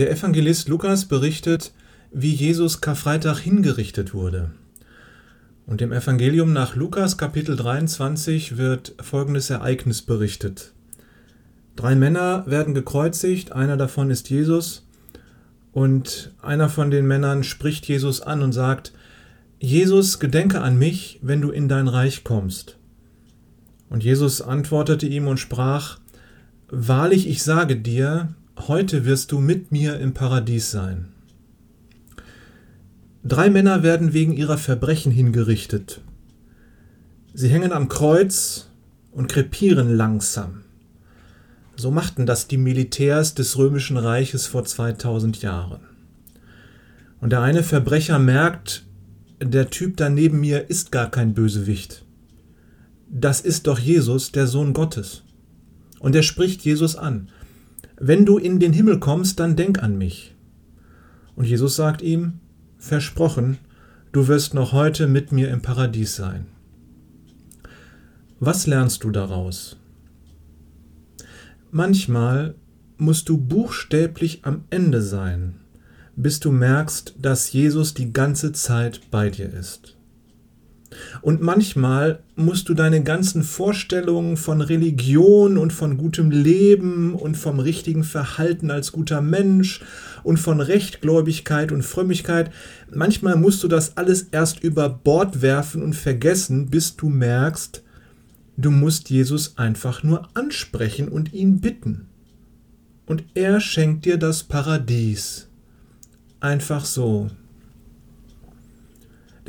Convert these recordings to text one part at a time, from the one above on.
Der Evangelist Lukas berichtet, wie Jesus Karfreitag hingerichtet wurde. Und im Evangelium nach Lukas Kapitel 23 wird folgendes Ereignis berichtet. Drei Männer werden gekreuzigt, einer davon ist Jesus, und einer von den Männern spricht Jesus an und sagt, Jesus, gedenke an mich, wenn du in dein Reich kommst. Und Jesus antwortete ihm und sprach, Wahrlich, ich sage dir, heute wirst du mit mir im Paradies sein. Drei Männer werden wegen ihrer Verbrechen hingerichtet. Sie hängen am Kreuz und krepieren langsam. So machten das die Militärs des römischen Reiches vor 2000 Jahren. Und der eine Verbrecher merkt, der Typ da neben mir ist gar kein Bösewicht. Das ist doch Jesus, der Sohn Gottes. Und er spricht Jesus an. Wenn du in den Himmel kommst, dann denk an mich. Und Jesus sagt ihm, versprochen, du wirst noch heute mit mir im Paradies sein. Was lernst du daraus? Manchmal musst du buchstäblich am Ende sein, bis du merkst, dass Jesus die ganze Zeit bei dir ist. Und manchmal musst du deine ganzen Vorstellungen von Religion und von gutem Leben und vom richtigen Verhalten als guter Mensch und von Rechtgläubigkeit und Frömmigkeit, manchmal musst du das alles erst über Bord werfen und vergessen, bis du merkst, du musst Jesus einfach nur ansprechen und ihn bitten. Und er schenkt dir das Paradies. Einfach so.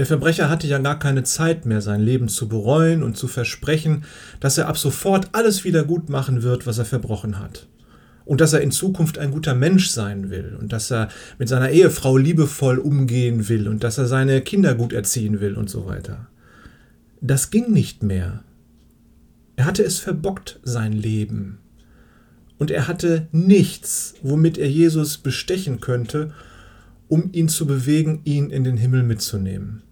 Der Verbrecher hatte ja gar keine Zeit mehr, sein Leben zu bereuen und zu versprechen, dass er ab sofort alles wieder gut machen wird, was er verbrochen hat. Und dass er in Zukunft ein guter Mensch sein will und dass er mit seiner Ehefrau liebevoll umgehen will und dass er seine Kinder gut erziehen will und so weiter. Das ging nicht mehr. Er hatte es verbockt, sein Leben. Und er hatte nichts, womit er Jesus bestechen könnte, um ihn zu bewegen, ihn in den Himmel mitzunehmen.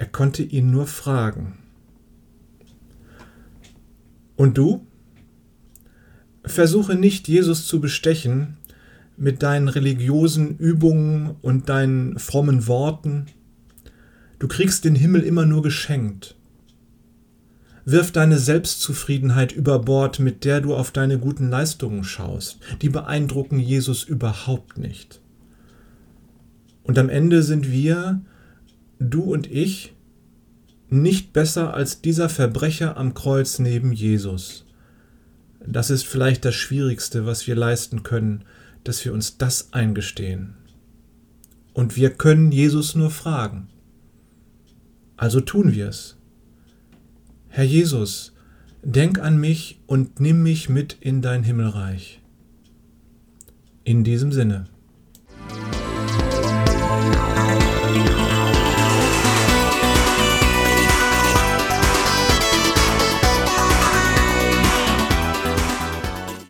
Er konnte ihn nur fragen. Und du? Versuche nicht, Jesus zu bestechen mit deinen religiösen Übungen und deinen frommen Worten. Du kriegst den Himmel immer nur geschenkt. Wirf deine Selbstzufriedenheit über Bord, mit der du auf deine guten Leistungen schaust. Die beeindrucken Jesus überhaupt nicht. Und am Ende sind wir, du und ich, nicht besser als dieser Verbrecher am Kreuz neben Jesus. Das ist vielleicht das Schwierigste, was wir leisten können, dass wir uns das eingestehen. Und wir können Jesus nur fragen. Also tun wir es. Herr Jesus, denk an mich und nimm mich mit in dein Himmelreich. In diesem Sinne.